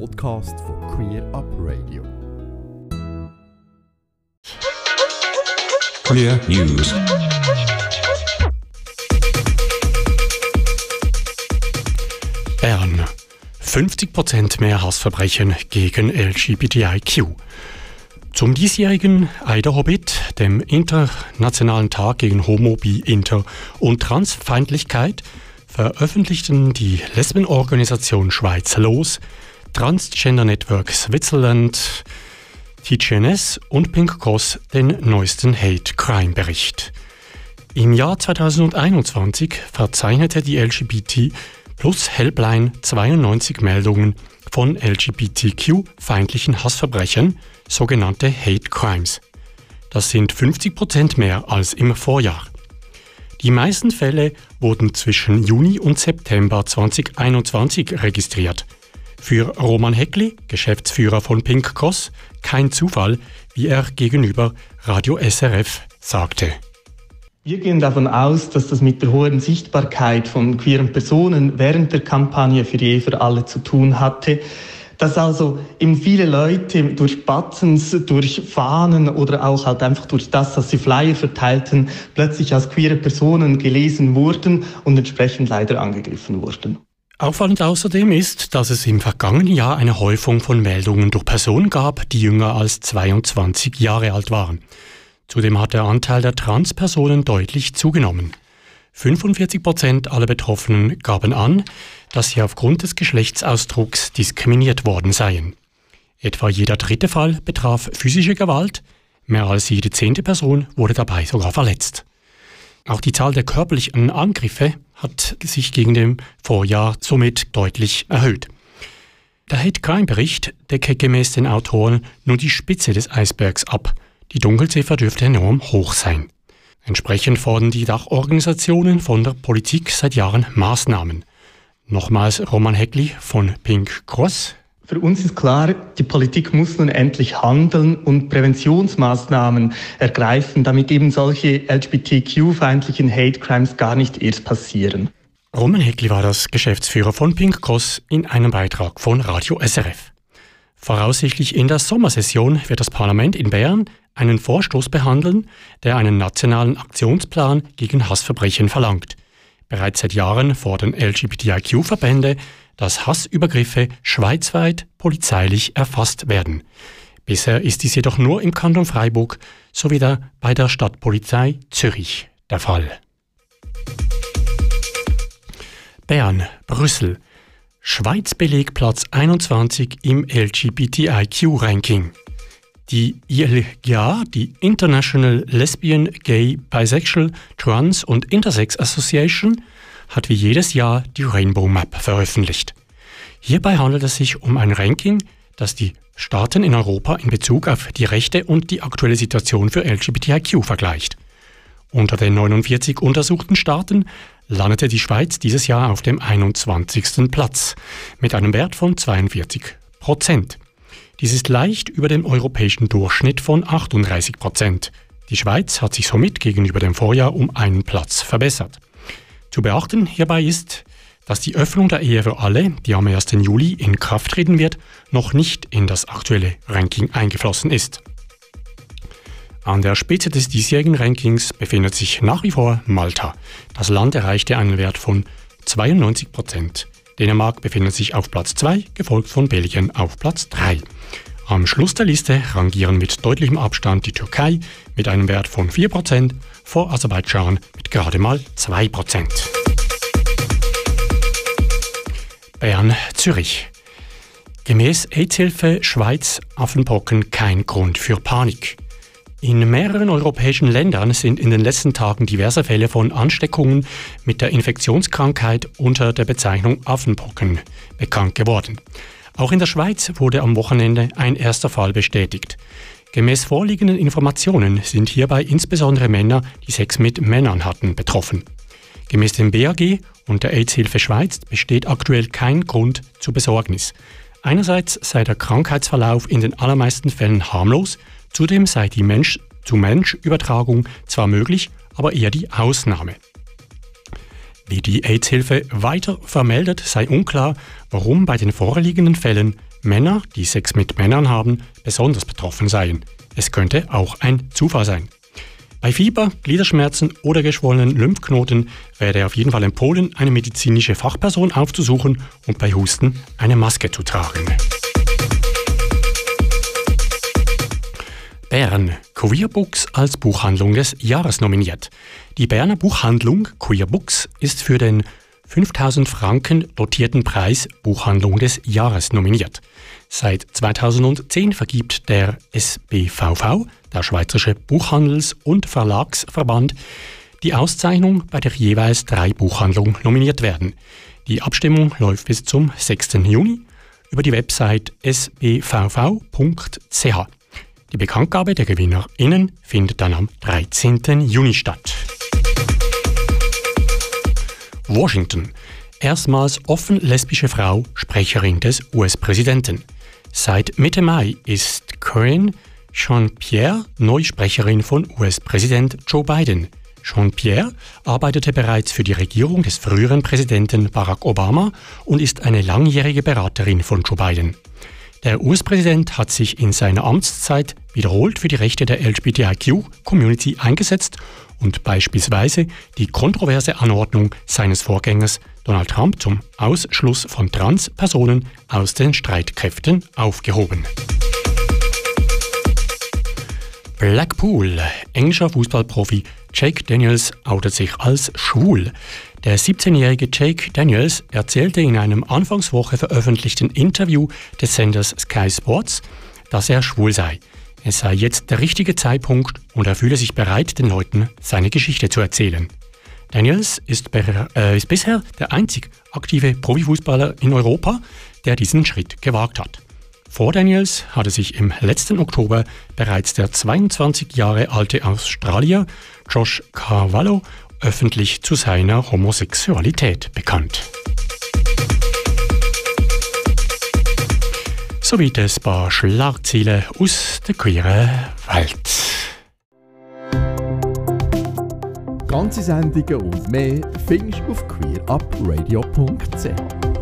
Podcast von Queer Up Radio. Queer News. Bern. 50% mehr Hassverbrechen gegen LGBTIQ. Zum diesjährigen Eider Hobbit, dem Internationalen Tag gegen Homo, Bi, Inter und Transfeindlichkeit, veröffentlichten die Lesbenorganisation Schweiz Los, Transgender Network Switzerland, TGNS und Pink Cross den neuesten Hate Crime Bericht. Im Jahr 2021 verzeichnete die LGBT plus Helpline 92 Meldungen von LGBTQ-feindlichen Hassverbrechen, sogenannte Hate Crimes. Das sind 50 Prozent mehr als im Vorjahr. Die meisten Fälle wurden zwischen Juni und September 2021 registriert. Für Roman Heckli, Geschäftsführer von Pink Cross, kein Zufall, wie er gegenüber Radio SRF sagte. Wir gehen davon aus, dass das mit der hohen Sichtbarkeit von queeren Personen während der Kampagne für Ehe für alle zu tun hatte dass also eben viele Leute durch Buttons, durch Fahnen oder auch halt einfach durch das, dass sie Flyer verteilten, plötzlich als queere Personen gelesen wurden und entsprechend leider angegriffen wurden. Auffallend außerdem ist, dass es im vergangenen Jahr eine Häufung von Meldungen durch Personen gab, die jünger als 22 Jahre alt waren. Zudem hat der Anteil der Transpersonen deutlich zugenommen. 45 Prozent aller Betroffenen gaben an, dass sie aufgrund des Geschlechtsausdrucks diskriminiert worden seien. Etwa jeder dritte Fall betraf physische Gewalt, mehr als jede zehnte Person wurde dabei sogar verletzt. Auch die Zahl der körperlichen Angriffe hat sich gegen dem Vorjahr somit deutlich erhöht. Der Hate Crime Bericht decke gemäß den Autoren nur die Spitze des Eisbergs ab. Die Dunkelziffer dürfte enorm hoch sein. Entsprechend fordern die Dachorganisationen von der Politik seit Jahren Maßnahmen. Nochmals Roman Heckli von Pink Cross. Für uns ist klar, die Politik muss nun endlich handeln und Präventionsmaßnahmen ergreifen, damit eben solche LGBTQ-feindlichen Hate Crimes gar nicht erst passieren. Roman Heckli war das Geschäftsführer von Pink Cross in einem Beitrag von Radio SRF. Voraussichtlich in der Sommersession wird das Parlament in Bern einen Vorstoß behandeln, der einen nationalen Aktionsplan gegen Hassverbrechen verlangt. Bereits seit Jahren fordern LGBTIQ-Verbände, dass Hassübergriffe schweizweit polizeilich erfasst werden. Bisher ist dies jedoch nur im Kanton Freiburg sowie der, bei der Stadtpolizei Zürich der Fall. Bern, Brüssel. Schweiz belegt Platz 21 im LGBTIQ-Ranking. Die ILGA, die International Lesbian, Gay, Bisexual, Trans und Intersex Association, hat wie jedes Jahr die Rainbow Map veröffentlicht. Hierbei handelt es sich um ein Ranking, das die Staaten in Europa in Bezug auf die Rechte und die aktuelle Situation für LGBTIQ vergleicht. Unter den 49 untersuchten Staaten landete die Schweiz dieses Jahr auf dem 21. Platz mit einem Wert von 42 Prozent. Dies ist leicht über dem europäischen Durchschnitt von 38 Prozent. Die Schweiz hat sich somit gegenüber dem Vorjahr um einen Platz verbessert. Zu beachten hierbei ist, dass die Öffnung der Ehe für alle, die am 1. Juli in Kraft treten wird, noch nicht in das aktuelle Ranking eingeflossen ist. An der Spitze des diesjährigen Rankings befindet sich nach wie vor Malta. Das Land erreichte einen Wert von 92 Prozent. Dänemark befindet sich auf Platz 2, gefolgt von Belgien auf Platz 3. Am Schluss der Liste rangieren mit deutlichem Abstand die Türkei mit einem Wert von 4% vor Aserbaidschan mit gerade mal 2%. Bern, Zürich. Gemäß AIDS-Hilfe Schweiz Affenpocken kein Grund für Panik. In mehreren europäischen Ländern sind in den letzten Tagen diverse Fälle von Ansteckungen mit der Infektionskrankheit unter der Bezeichnung Affenpocken bekannt geworden. Auch in der Schweiz wurde am Wochenende ein erster Fall bestätigt. Gemäß vorliegenden Informationen sind hierbei insbesondere Männer, die Sex mit Männern hatten, betroffen. Gemäß dem BAG und der AIDS-Hilfe Schweiz besteht aktuell kein Grund zur Besorgnis. Einerseits sei der Krankheitsverlauf in den allermeisten Fällen harmlos, Zudem sei die Mensch-zu-Mensch-Übertragung zwar möglich, aber eher die Ausnahme. Wie die AIDS-Hilfe weiter vermeldet, sei unklar, warum bei den vorliegenden Fällen Männer, die Sex mit Männern haben, besonders betroffen seien. Es könnte auch ein Zufall sein. Bei Fieber, Gliederschmerzen oder geschwollenen Lymphknoten wäre auf jeden Fall empfohlen, eine medizinische Fachperson aufzusuchen und bei Husten eine Maske zu tragen. Bern, Queer Books als Buchhandlung des Jahres nominiert. Die Berner Buchhandlung Queer Books ist für den 5000 Franken dotierten Preis Buchhandlung des Jahres nominiert. Seit 2010 vergibt der SBVV, der Schweizerische Buchhandels- und Verlagsverband, die Auszeichnung, bei der jeweils drei Buchhandlungen nominiert werden. Die Abstimmung läuft bis zum 6. Juni über die Website sbvv.ch. Die Bekanntgabe der GewinnerInnen findet dann am 13. Juni statt. Washington. Erstmals offen lesbische Frau Sprecherin des US-Präsidenten. Seit Mitte Mai ist Corinne Jean-Pierre Neusprecherin von US-Präsident Joe Biden. Jean-Pierre arbeitete bereits für die Regierung des früheren Präsidenten Barack Obama und ist eine langjährige Beraterin von Joe Biden. Der US-Präsident hat sich in seiner Amtszeit wiederholt für die Rechte der LGBTIQ-Community eingesetzt und beispielsweise die kontroverse Anordnung seines Vorgängers Donald Trump zum Ausschluss von Transpersonen aus den Streitkräften aufgehoben. Blackpool. Englischer Fußballprofi Jake Daniels outet sich als schwul. Der 17-jährige Jake Daniels erzählte in einem Anfangswoche veröffentlichten Interview des Senders Sky Sports, dass er schwul sei. Es sei jetzt der richtige Zeitpunkt und er fühle sich bereit, den Leuten seine Geschichte zu erzählen. Daniels ist, äh, ist bisher der einzig aktive Profifußballer in Europa, der diesen Schritt gewagt hat. Vor Daniels hatte sich im letzten Oktober bereits der 22 Jahre alte Australier Josh Carvalho öffentlich zu seiner Homosexualität bekannt. Sowie ein paar Schlagziele aus der queeren Welt. Ganze Sendungen und mehr findest du auf queerupradio.ch.